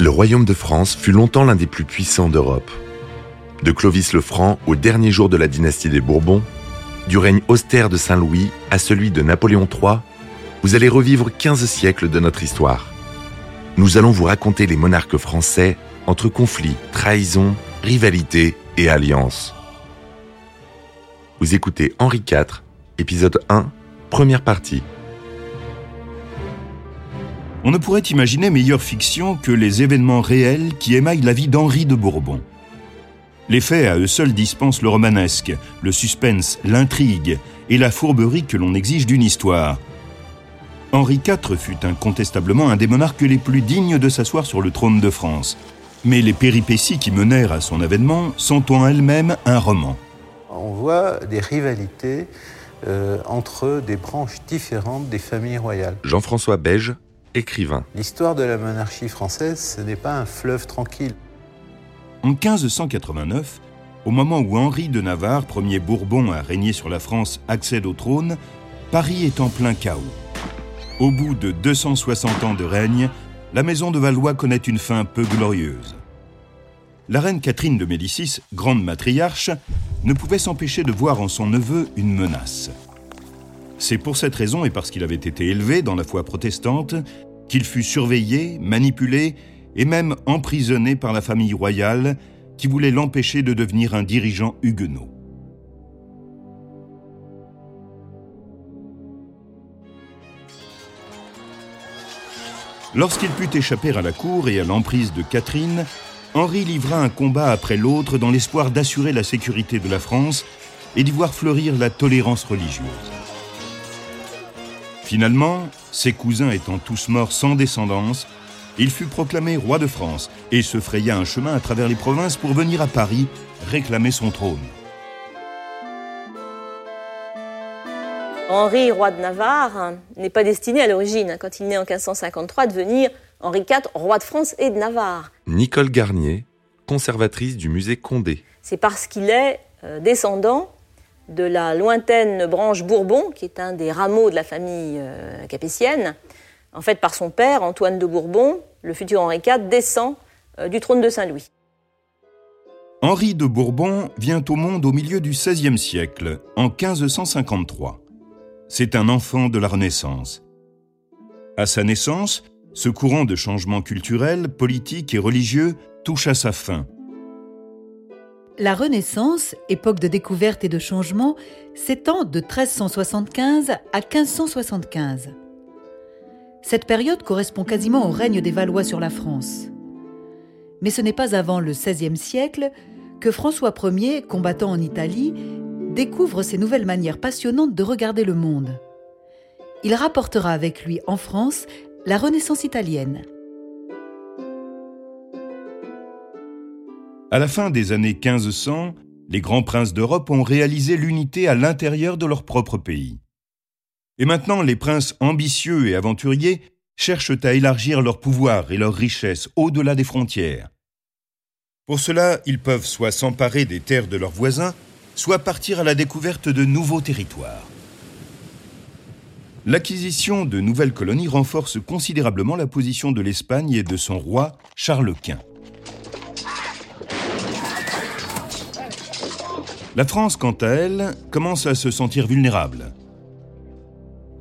Le royaume de France fut longtemps l'un des plus puissants d'Europe. De Clovis le Franc au dernier jour de la dynastie des Bourbons, du règne austère de Saint-Louis à celui de Napoléon III, vous allez revivre 15 siècles de notre histoire. Nous allons vous raconter les monarques français entre conflits, trahisons, rivalités et alliances. Vous écoutez Henri IV, épisode 1, première partie. On ne pourrait imaginer meilleure fiction que les événements réels qui émaillent la vie d'Henri de Bourbon. Les faits à eux seuls dispensent le romanesque, le suspense, l'intrigue et la fourberie que l'on exige d'une histoire. Henri IV fut incontestablement un des monarques les plus dignes de s'asseoir sur le trône de France. Mais les péripéties qui menèrent à son avènement sont en elles-mêmes un roman. On voit des rivalités euh, entre des branches différentes des familles royales. Jean-François Beige, écrivain. L'histoire de la monarchie française, ce n'est pas un fleuve tranquille. En 1589, au moment où Henri de Navarre, premier Bourbon à régner sur la France, accède au trône, Paris est en plein chaos. Au bout de 260 ans de règne, la maison de Valois connaît une fin peu glorieuse. La reine Catherine de Médicis, grande matriarche, ne pouvait s'empêcher de voir en son neveu une menace. C'est pour cette raison et parce qu'il avait été élevé dans la foi protestante qu'il fut surveillé, manipulé et même emprisonné par la famille royale qui voulait l'empêcher de devenir un dirigeant huguenot. Lorsqu'il put échapper à la cour et à l'emprise de Catherine, Henri livra un combat après l'autre dans l'espoir d'assurer la sécurité de la France et d'y voir fleurir la tolérance religieuse. Finalement, ses cousins étant tous morts sans descendance, il fut proclamé roi de France et se fraya un chemin à travers les provinces pour venir à Paris réclamer son trône. Henri, roi de Navarre, n'est pas destiné à l'origine, quand il naît en 1553, à devenir Henri IV, roi de France et de Navarre. Nicole Garnier, conservatrice du musée Condé. C'est parce qu'il est euh, descendant de la lointaine branche Bourbon, qui est un des rameaux de la famille euh, capétienne. En fait, par son père, Antoine de Bourbon, le futur Henri IV descend euh, du trône de Saint-Louis. Henri de Bourbon vient au monde au milieu du XVIe siècle, en 1553. C'est un enfant de la Renaissance. À sa naissance, ce courant de changement culturel, politique et religieux touche à sa fin. La Renaissance, époque de découverte et de changement, s'étend de 1375 à 1575. Cette période correspond quasiment au règne des Valois sur la France. Mais ce n'est pas avant le XVIe siècle que François Ier, combattant en Italie, découvre ces nouvelles manières passionnantes de regarder le monde. Il rapportera avec lui en France la Renaissance italienne. À la fin des années 1500, les grands princes d'Europe ont réalisé l'unité à l'intérieur de leur propre pays. Et maintenant, les princes ambitieux et aventuriers cherchent à élargir leur pouvoir et leur richesse au-delà des frontières. Pour cela, ils peuvent soit s'emparer des terres de leurs voisins, soit partir à la découverte de nouveaux territoires. L'acquisition de nouvelles colonies renforce considérablement la position de l'Espagne et de son roi, Charles Quint. La France, quant à elle, commence à se sentir vulnérable.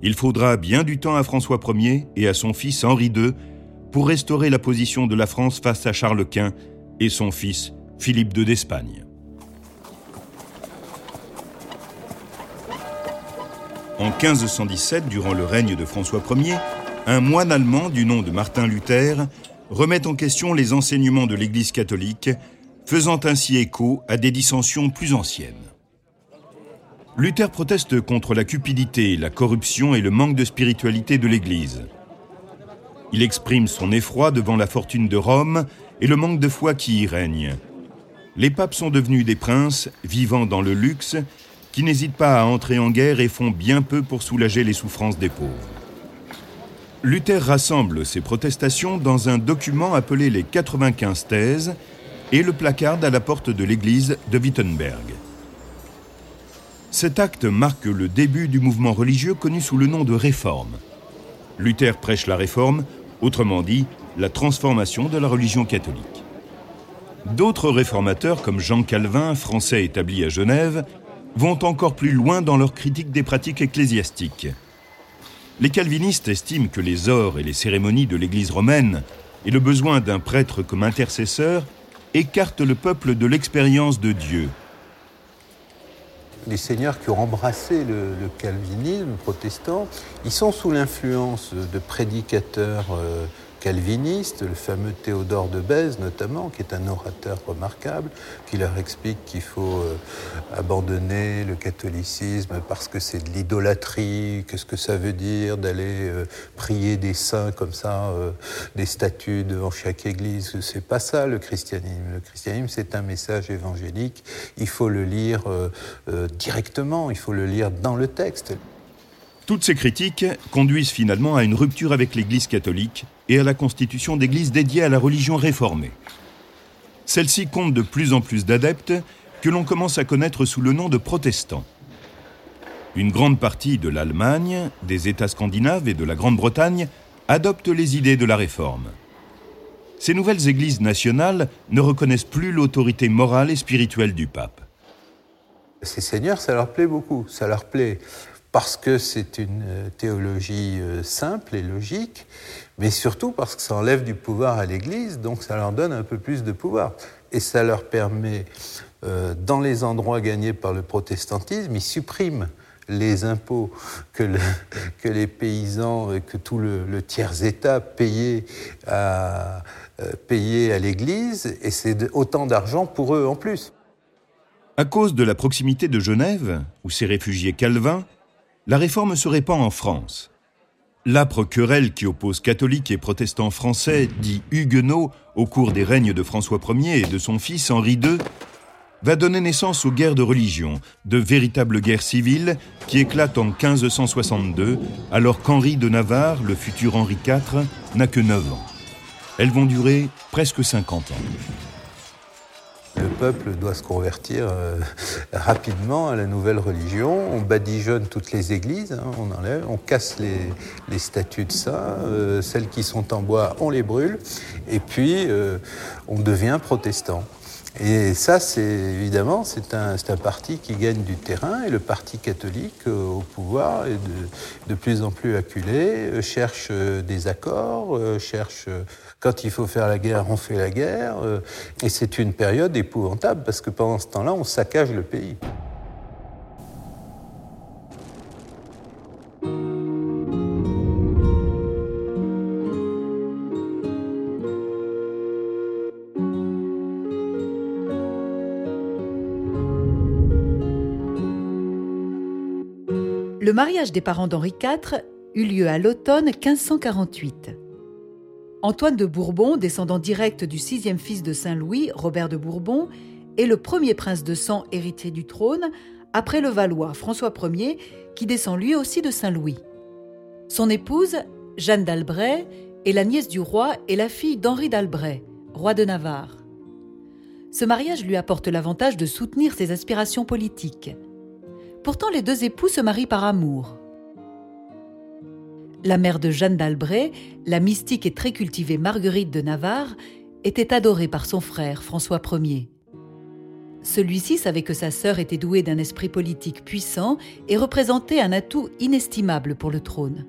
Il faudra bien du temps à François Ier et à son fils Henri II pour restaurer la position de la France face à Charles Quint et son fils Philippe II d'Espagne. En 1517, durant le règne de François Ier, un moine allemand du nom de Martin Luther remet en question les enseignements de l'Église catholique faisant ainsi écho à des dissensions plus anciennes. Luther proteste contre la cupidité, la corruption et le manque de spiritualité de l'Église. Il exprime son effroi devant la fortune de Rome et le manque de foi qui y règne. Les papes sont devenus des princes, vivant dans le luxe, qui n'hésitent pas à entrer en guerre et font bien peu pour soulager les souffrances des pauvres. Luther rassemble ses protestations dans un document appelé les 95 thèses, et le placarde à la porte de l'église de Wittenberg. Cet acte marque le début du mouvement religieux connu sous le nom de Réforme. Luther prêche la réforme, autrement dit, la transformation de la religion catholique. D'autres réformateurs, comme Jean Calvin, français établi à Genève, vont encore plus loin dans leur critique des pratiques ecclésiastiques. Les calvinistes estiment que les ors et les cérémonies de l'Église romaine et le besoin d'un prêtre comme intercesseur écartent le peuple de l'expérience de Dieu. Les seigneurs qui ont embrassé le, calvinisme protestant, ils sont sous l'influence de prédicateurs euh, calviniste, le fameux Théodore de Bèze notamment, qui est un orateur remarquable, qui leur explique qu'il faut euh, abandonner le catholicisme parce que c'est de l'idolâtrie, qu'est-ce que ça veut dire d'aller euh, prier des saints comme ça, euh, des statues devant chaque église? C'est pas ça le christianisme. Le christianisme, c'est un message évangélique. Il faut le lire directement, il faut le lire dans le texte. Toutes ces critiques conduisent finalement à une rupture avec l'Église catholique et à la constitution d'églises dédiées à la religion réformée. Celle-ci compte de plus en plus d'adeptes que l'on commence à connaître sous le nom de protestants. Une grande partie de l'Allemagne, des États scandinaves et de la Grande-Bretagne adoptent les idées de la réforme. Ces nouvelles églises nationales ne reconnaissent plus l'autorité morale et spirituelle du pape. Ces seigneurs, ça leur plaît beaucoup. Ça leur plaît parce que c'est une euh, théologie euh, simple et logique, mais surtout parce que ça enlève du pouvoir à l'Église, donc ça leur donne un peu plus de pouvoir. Et ça leur permet, euh, dans les endroits gagnés par le protestantisme, ils suppriment les impôts que, les paysans et que tout le, tiers-État payaient à, à l'Église, et c'est autant d'argent pour eux en plus. À cause de la proximité de Genève, où s'est réfugié Calvin, la réforme se répand en France. L'âpre querelle qui oppose catholiques et protestants français, dits huguenots, au cours des règnes de François Ier et de son fils Henri II, va donner naissance aux guerres de religion, de véritables guerres civiles qui éclatent en 1562, alors qu'Henri de Navarre, le futur Henri IV, n'a que 9 ans. Elles vont durer presque 50 ans. Le peuple doit se convertir euh, rapidement à la nouvelle religion. On badigeonne toutes les églises, hein, on enlève, on casse les, statues de ça. Euh, celles qui sont en bois, on les brûle. Et puis, euh, on devient protestant. Et ça, c'est évidemment, c'est un, parti qui gagne du terrain et le parti catholique au pouvoir est de plus en plus acculé, cherche des accords, cherche quand il faut faire la guerre, on fait la guerre. Euh, et c'est une période épouvantable parce que pendant ce temps-là, on saccage le pays. Le mariage des parents d'Henri IV eut lieu à l'automne 1548. Antoine de Bourbon, descendant direct du sixième fils de Saint-Louis, Robert de Bourbon, est le premier prince de sang héritier du trône, après le Valois François Ier, qui descend lui aussi de Saint-Louis. Son épouse, Jeanne d'Albret, est la nièce du roi et la fille d'Henri d'Albret, roi de Navarre. Ce mariage lui apporte l'avantage de soutenir ses aspirations politiques. Pourtant, les deux époux se marient par amour. La mère de Jeanne d'Albret, la mystique et très cultivée Marguerite de Navarre, était adorée par son frère François Ier. Celui-ci savait que sa sœur était douée d'un esprit politique puissant et représentait un atout inestimable pour le trône.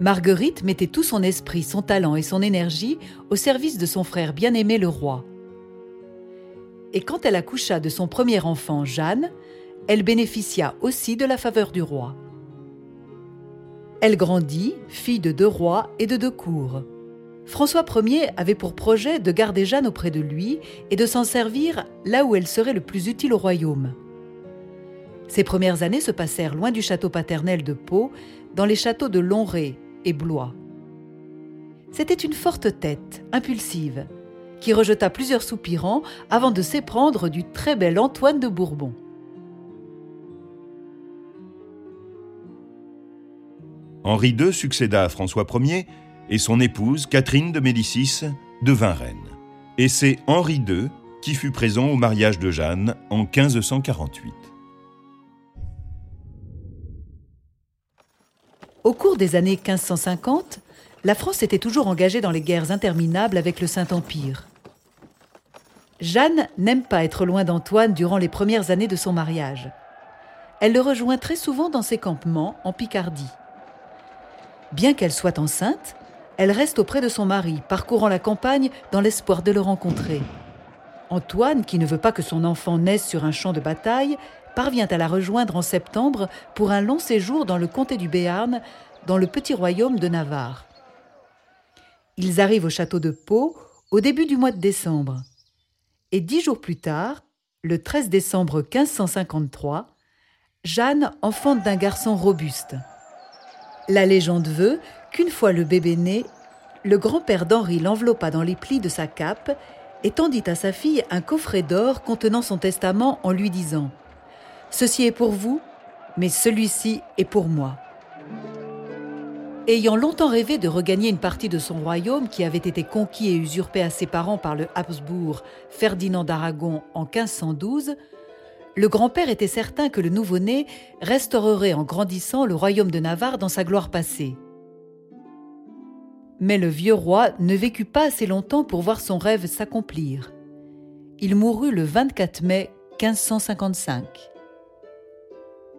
Marguerite mettait tout son esprit, son talent et son énergie au service de son frère bien-aimé le roi. Et quand elle accoucha de son premier enfant, Jeanne, elle bénéficia aussi de la faveur du roi. Elle grandit, fille de deux rois et de deux cours. François Ier avait pour projet de garder Jeanne auprès de lui et de s'en servir là où elle serait le plus utile au royaume. Ses premières années se passèrent loin du château paternel de Pau, dans les châteaux de Lonré et Blois. C'était une forte tête, impulsive, qui rejeta plusieurs soupirants avant de s'éprendre du très bel Antoine de Bourbon. Henri II succéda à François Ier et son épouse, Catherine de Médicis, devint reine. Et c'est Henri II qui fut présent au mariage de Jeanne en 1548. Au cours des années 1550, la France était toujours engagée dans les guerres interminables avec le Saint-Empire. Jeanne n'aime pas être loin d'Antoine durant les premières années de son mariage. Elle le rejoint très souvent dans ses campements en Picardie. Bien qu'elle soit enceinte, elle reste auprès de son mari, parcourant la campagne dans l'espoir de le rencontrer. Antoine, qui ne veut pas que son enfant naisse sur un champ de bataille, parvient à la rejoindre en septembre pour un long séjour dans le comté du Béarn, dans le petit royaume de Navarre. Ils arrivent au château de Pau au début du mois de décembre. Et dix jours plus tard, le 13 décembre 1553, Jeanne enfante d'un garçon robuste. La légende veut qu'une fois le bébé né, le grand-père d'Henri l'enveloppa dans les plis de sa cape et tendit à sa fille un coffret d'or contenant son testament en lui disant ⁇ Ceci est pour vous, mais celui-ci est pour moi ⁇ Ayant longtemps rêvé de regagner une partie de son royaume qui avait été conquis et usurpé à ses parents par le Habsbourg Ferdinand d'Aragon en 1512, le grand-père était certain que le nouveau-né restaurerait en grandissant le royaume de Navarre dans sa gloire passée. Mais le vieux roi ne vécut pas assez longtemps pour voir son rêve s'accomplir. Il mourut le 24 mai 1555.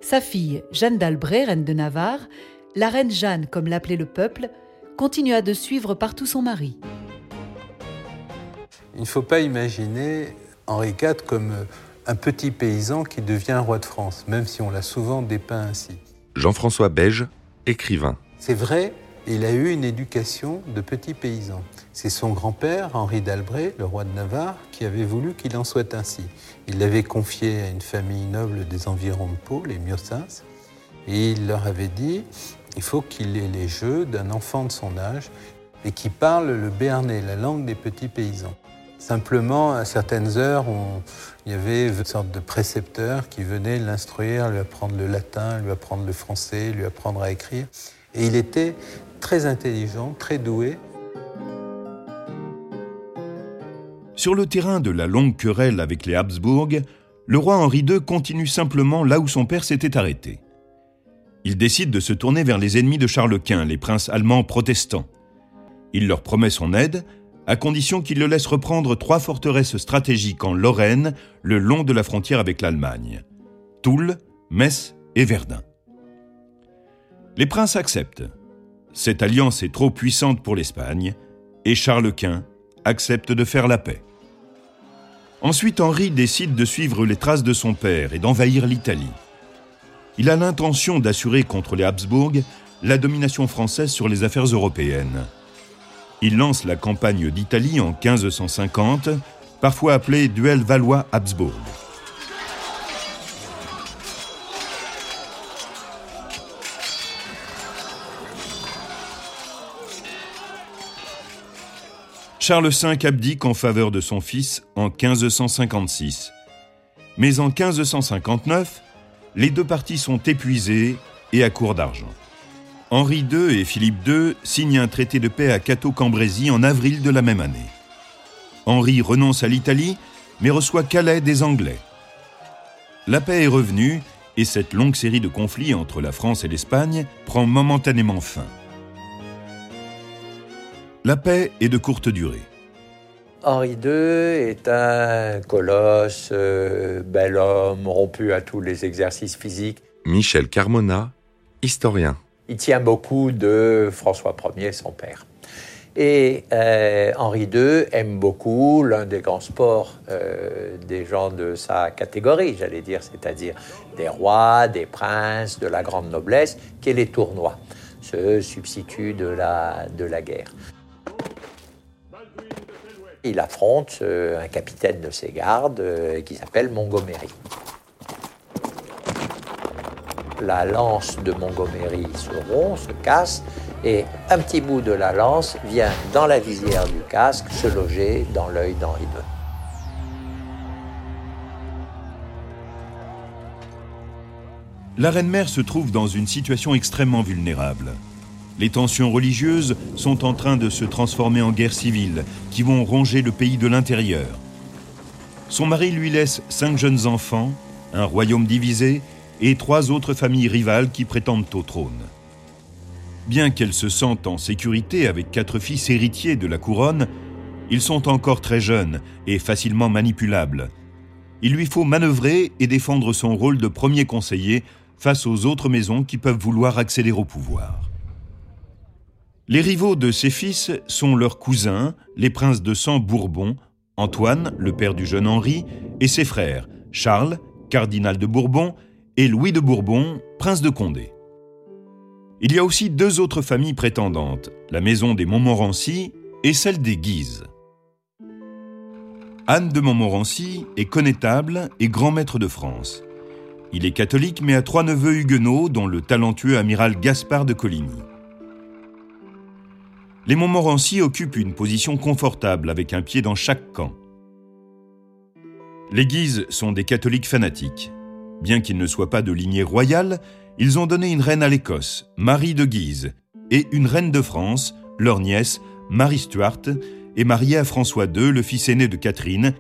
Sa fille, Jeanne d'Albret, reine de Navarre, la reine Jeanne comme l'appelait le peuple, continua de suivre partout son mari. Il ne faut pas imaginer Henri IV comme un petit paysan qui devient roi de France, même si on l'a souvent dépeint ainsi. Jean-François Beige, écrivain. C'est vrai, il a eu une éducation de petit paysan. C'est son grand-père, Henri d'Albret, le roi de Navarre, qui avait voulu qu'il en soit ainsi. Il l'avait confié à une famille noble des environs de Pau, les Miossins, et il leur avait dit il faut qu'il ait les jeux d'un enfant de son âge et qui parle le béarnais, la langue des petits paysans. Simplement, à certaines heures, il y avait une sorte de précepteur qui venait l'instruire, lui apprendre le latin, lui apprendre le français, lui apprendre à écrire. Et il était très intelligent, très doué. Sur le terrain de la longue querelle avec les Habsbourg, le roi Henri II continue simplement là où son père s'était arrêté. Il décide de se tourner vers les ennemis de Charles Quint, les princes allemands protestants. Il leur promet son aide, à condition qu'il le laisse reprendre trois forteresses stratégiques en Lorraine, le long de la frontière avec l'Allemagne Toul, Metz et Verdun. Les princes acceptent, cette alliance est trop puissante pour l'Espagne et Charles Quint accepte de faire la paix. Ensuite, Henri décide de suivre les traces de son père et d'envahir l'Italie. Il a l'intention d'assurer contre les Habsbourg la domination française sur les affaires européennes. Il lance la campagne d'Italie en 1550, parfois appelée duel Valois-Habsbourg. Charles V abdique en faveur de son fils en 1556. Mais en 1559, les deux parties sont épuisées et à court d'argent. Henri II et Philippe II signent un traité de paix à Cateau-Cambrésis en avril de la même année. Henri renonce à l'Italie, mais reçoit Calais des Anglais. La paix est revenue et cette longue série de conflits entre la France et l'Espagne prend momentanément fin. La paix est de courte durée. Henri II est un colosse, euh, bel homme, rompu à tous les exercices physiques. Michel Carmona, historien. Il tient beaucoup de François Ier, son père. Et euh, Henri II aime beaucoup l'un des grands sports euh, des gens de sa catégorie, j'allais dire, c'est-à-dire des rois, des princes, de la grande noblesse, qui est les tournois, ce substitut de la, de la guerre. Il affronte euh, un capitaine de ses gardes qui s'appelle Montgomery. La lance de Montgomery se rompt, se casse, et un petit bout de la lance vient dans la visière du casque se loger dans l'œil d'Henri II. La reine-mère se trouve dans une situation extrêmement vulnérable. Les tensions religieuses sont en train de se transformer en guerre civile qui vont ronger le pays de l'intérieur. Son mari lui laisse cinq jeunes enfants, un royaume divisé et trois autres familles rivales qui prétendent au trône. Bien qu'elle se sente en sécurité avec quatre fils héritiers de la couronne, ils sont encore très jeunes et facilement manipulables. Il lui faut manœuvrer et défendre son rôle de premier conseiller face aux autres maisons qui peuvent vouloir accéder au pouvoir. Les rivaux de ses fils sont leurs cousins, les princes de sang Bourbon, Antoine, le père du jeune Henri, et ses frères, Charles, cardinal de Bourbon, et Louis de Bourbon, prince de Condé. Il y a aussi deux autres familles prétendantes, la maison des Montmorency et celle des Guises. Anne de Montmorency est connétable et grand maître de France. Il est catholique mais a trois neveux huguenots dont le talentueux amiral Gaspard de Coligny. Les Montmorency occupent une position confortable avec un pied dans chaque camp. Les Guises sont des catholiques fanatiques. Bien qu'ils ne soient pas de lignée royale, ils ont donné une reine à l'Écosse, Marie de Guise, et une reine de France, leur nièce, Marie Stuart, est mariée à François II, le fils aîné de Catherine,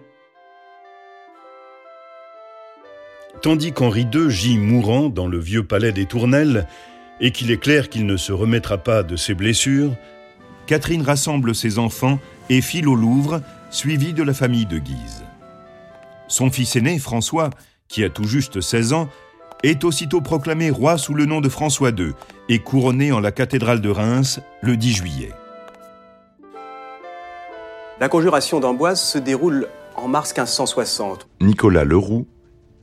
tandis qu'Henri II gît mourant dans le vieux palais des Tournelles, et qu'il est clair qu'il ne se remettra pas de ses blessures, Catherine rassemble ses enfants et file au Louvre, suivie de la famille de Guise. Son fils aîné, François, qui a tout juste 16 ans, est aussitôt proclamé roi sous le nom de François II et couronné en la cathédrale de Reims le 10 juillet. La conjuration d'Amboise se déroule en mars 1560. Nicolas Leroux,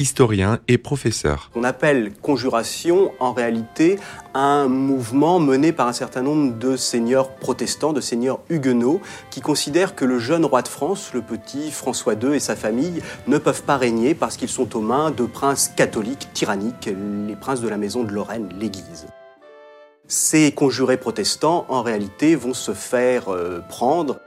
historien et professeur. On appelle conjuration en réalité un mouvement mené par un certain nombre de seigneurs protestants, de seigneurs huguenots, qui considèrent que le jeune roi de France, le petit François II et sa famille, ne peuvent pas régner parce qu'ils sont aux mains de princes catholiques tyranniques, les princes de la maison de Lorraine, les Guises. Ces conjurés protestants, en réalité, vont se faire euh, prendre.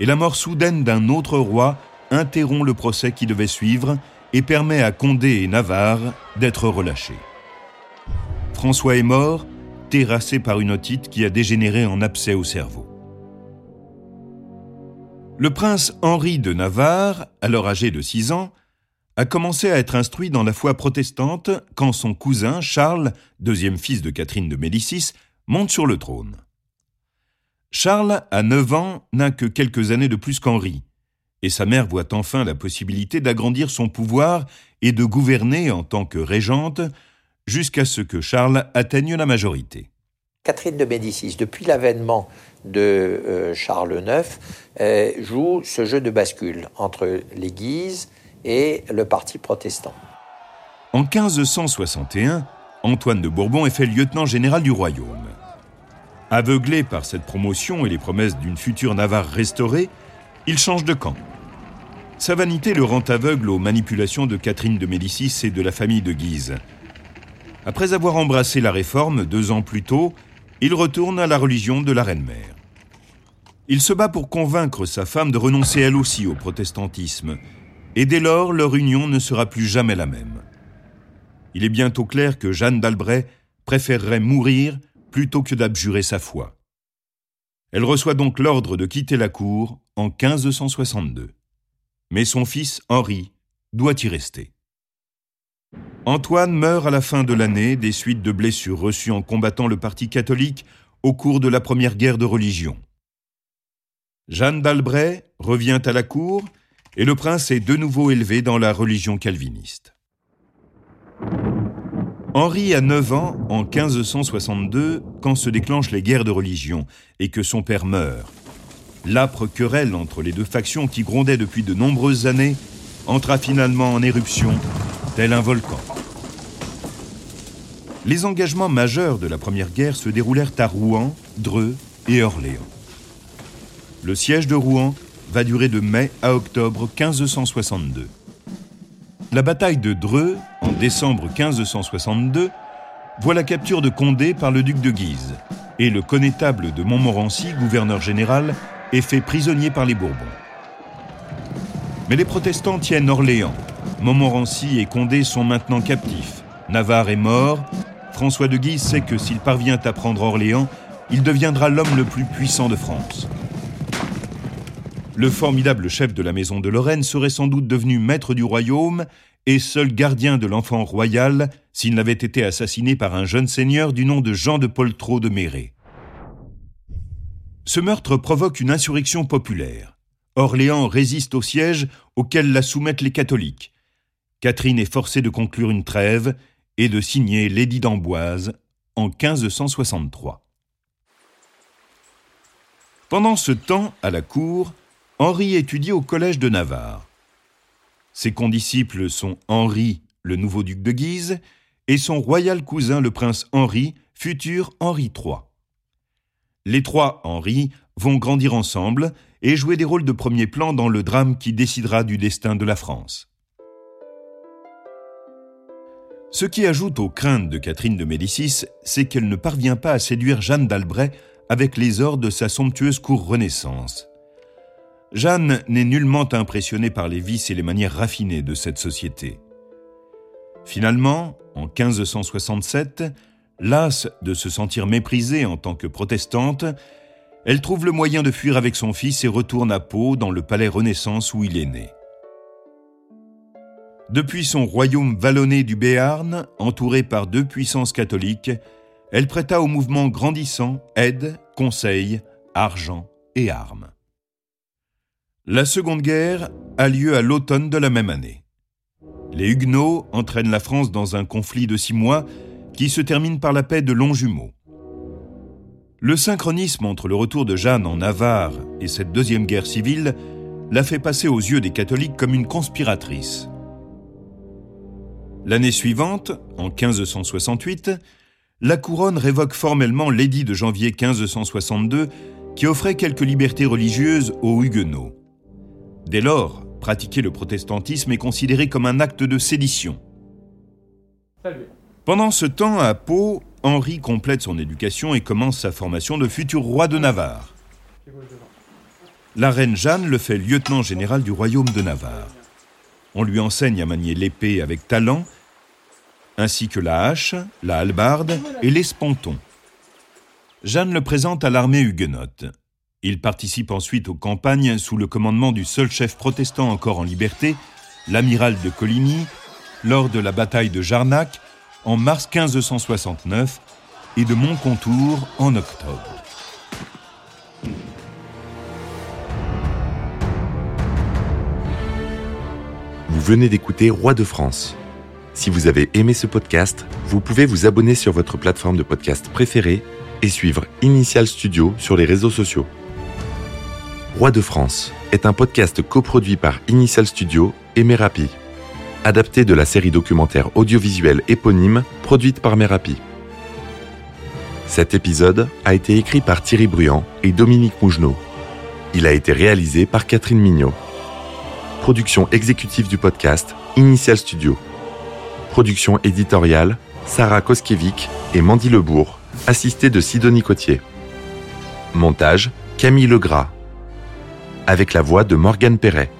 Et la mort soudaine d'un autre roi interrompt le procès qui devait suivre et permet à Condé et Navarre d'être relâchés. François est mort, terrassé par une otite qui a dégénéré en abcès au cerveau. Le prince Henri de Navarre, alors âgé de 6 ans, a commencé à être instruit dans la foi protestante quand son cousin Charles, deuxième fils de Catherine de Médicis, monte sur le trône. Charles, à 9 ans, n'a que quelques années de plus qu'Henri, et sa mère voit enfin la possibilité d'agrandir son pouvoir et de gouverner en tant que régente jusqu'à ce que Charles atteigne la majorité. Catherine de Médicis, depuis l'avènement de euh, Charles IX, euh, joue ce jeu de bascule entre l'Église et le parti protestant. En 1561, Antoine de Bourbon est fait lieutenant général du royaume. Aveuglé par cette promotion et les promesses d'une future Navarre restaurée, il change de camp. Sa vanité le rend aveugle aux manipulations de Catherine de Médicis et de la famille de Guise. Après avoir embrassé la réforme deux ans plus tôt, il retourne à la religion de la reine-mère. Il se bat pour convaincre sa femme de renoncer elle aussi au protestantisme, et dès lors leur union ne sera plus jamais la même. Il est bientôt clair que Jeanne d'Albret préférerait mourir plutôt que d'abjurer sa foi. Elle reçoit donc l'ordre de quitter la cour en 1562. Mais son fils, Henri, doit y rester. Antoine meurt à la fin de l'année des suites de blessures reçues en combattant le parti catholique au cours de la première guerre de religion. Jeanne d'Albret revient à la cour et le prince est de nouveau élevé dans la religion calviniste. Henri a 9 ans en 1562 quand se déclenchent les guerres de religion et que son père meurt. L'âpre querelle entre les deux factions qui grondaient depuis de nombreuses années entra finalement en éruption, tel un volcan. Les engagements majeurs de la Première Guerre se déroulèrent à Rouen, Dreux et Orléans. Le siège de Rouen va durer de mai à octobre 1562. La bataille de Dreux, en décembre 1562, voit la capture de Condé par le duc de Guise, et le connétable de Montmorency, gouverneur général, est fait prisonnier par les Bourbons. Mais les protestants tiennent Orléans. Montmorency et Condé sont maintenant captifs. Navarre est mort. François de Guise sait que s'il parvient à prendre Orléans, il deviendra l'homme le plus puissant de France. Le formidable chef de la maison de Lorraine serait sans doute devenu maître du royaume et seul gardien de l'enfant royal s'il n'avait été assassiné par un jeune seigneur du nom de Jean de Poltrot de Méré. Ce meurtre provoque une insurrection populaire. Orléans résiste au siège auquel la soumettent les catholiques. Catherine est forcée de conclure une trêve et de signer l'édit d'Amboise en 1563. Pendant ce temps, à la cour, Henri étudie au collège de Navarre. Ses condisciples sont Henri, le nouveau duc de Guise, et son royal cousin le prince Henri, futur Henri III. Les trois Henri vont grandir ensemble et jouer des rôles de premier plan dans le drame qui décidera du destin de la France. Ce qui ajoute aux craintes de Catherine de Médicis, c'est qu'elle ne parvient pas à séduire Jeanne d'Albret avec les ors de sa somptueuse cour Renaissance. Jeanne n'est nullement impressionnée par les vices et les manières raffinées de cette société. Finalement, en 1567, lasse de se sentir méprisée en tant que protestante, elle trouve le moyen de fuir avec son fils et retourne à Pau, dans le palais Renaissance où il est né. Depuis son royaume vallonné du Béarn, entouré par deux puissances catholiques, elle prêta au mouvement grandissant aide, conseil, argent et armes. La Seconde Guerre a lieu à l'automne de la même année. Les Huguenots entraînent la France dans un conflit de six mois qui se termine par la paix de Longjumeau. Le synchronisme entre le retour de Jeanne en Navarre et cette deuxième guerre civile l'a fait passer aux yeux des catholiques comme une conspiratrice. L'année suivante, en 1568, la couronne révoque formellement l'édit de janvier 1562 qui offrait quelques libertés religieuses aux huguenots. Dès lors, pratiquer le protestantisme est considéré comme un acte de sédition. Pendant ce temps, à Pau, Henri complète son éducation et commence sa formation de futur roi de Navarre. La reine Jeanne le fait lieutenant général du royaume de Navarre. On lui enseigne à manier l'épée avec talent, ainsi que la hache, la hallebarde et l'esponton. Jeanne le présente à l'armée huguenote. Il participe ensuite aux campagnes sous le commandement du seul chef protestant encore en liberté, l'amiral de Coligny, lors de la bataille de Jarnac en mars 1569 et de Montcontour en octobre. Vous venez d'écouter Roi de France. Si vous avez aimé ce podcast, vous pouvez vous abonner sur votre plateforme de podcast préférée et suivre Initial Studio sur les réseaux sociaux. Roi de France est un podcast coproduit par Initial Studio et Merapi adapté de la série documentaire audiovisuelle éponyme produite par Merapi. Cet épisode a été écrit par Thierry Bruand et Dominique Mougenot. Il a été réalisé par Catherine Mignot. Production exécutive du podcast Initial Studio. Production éditoriale Sarah Koskiewicz et Mandy Lebourg, assistée de Sidonie Cotier. Montage Camille Legras. Avec la voix de Morgane Perret.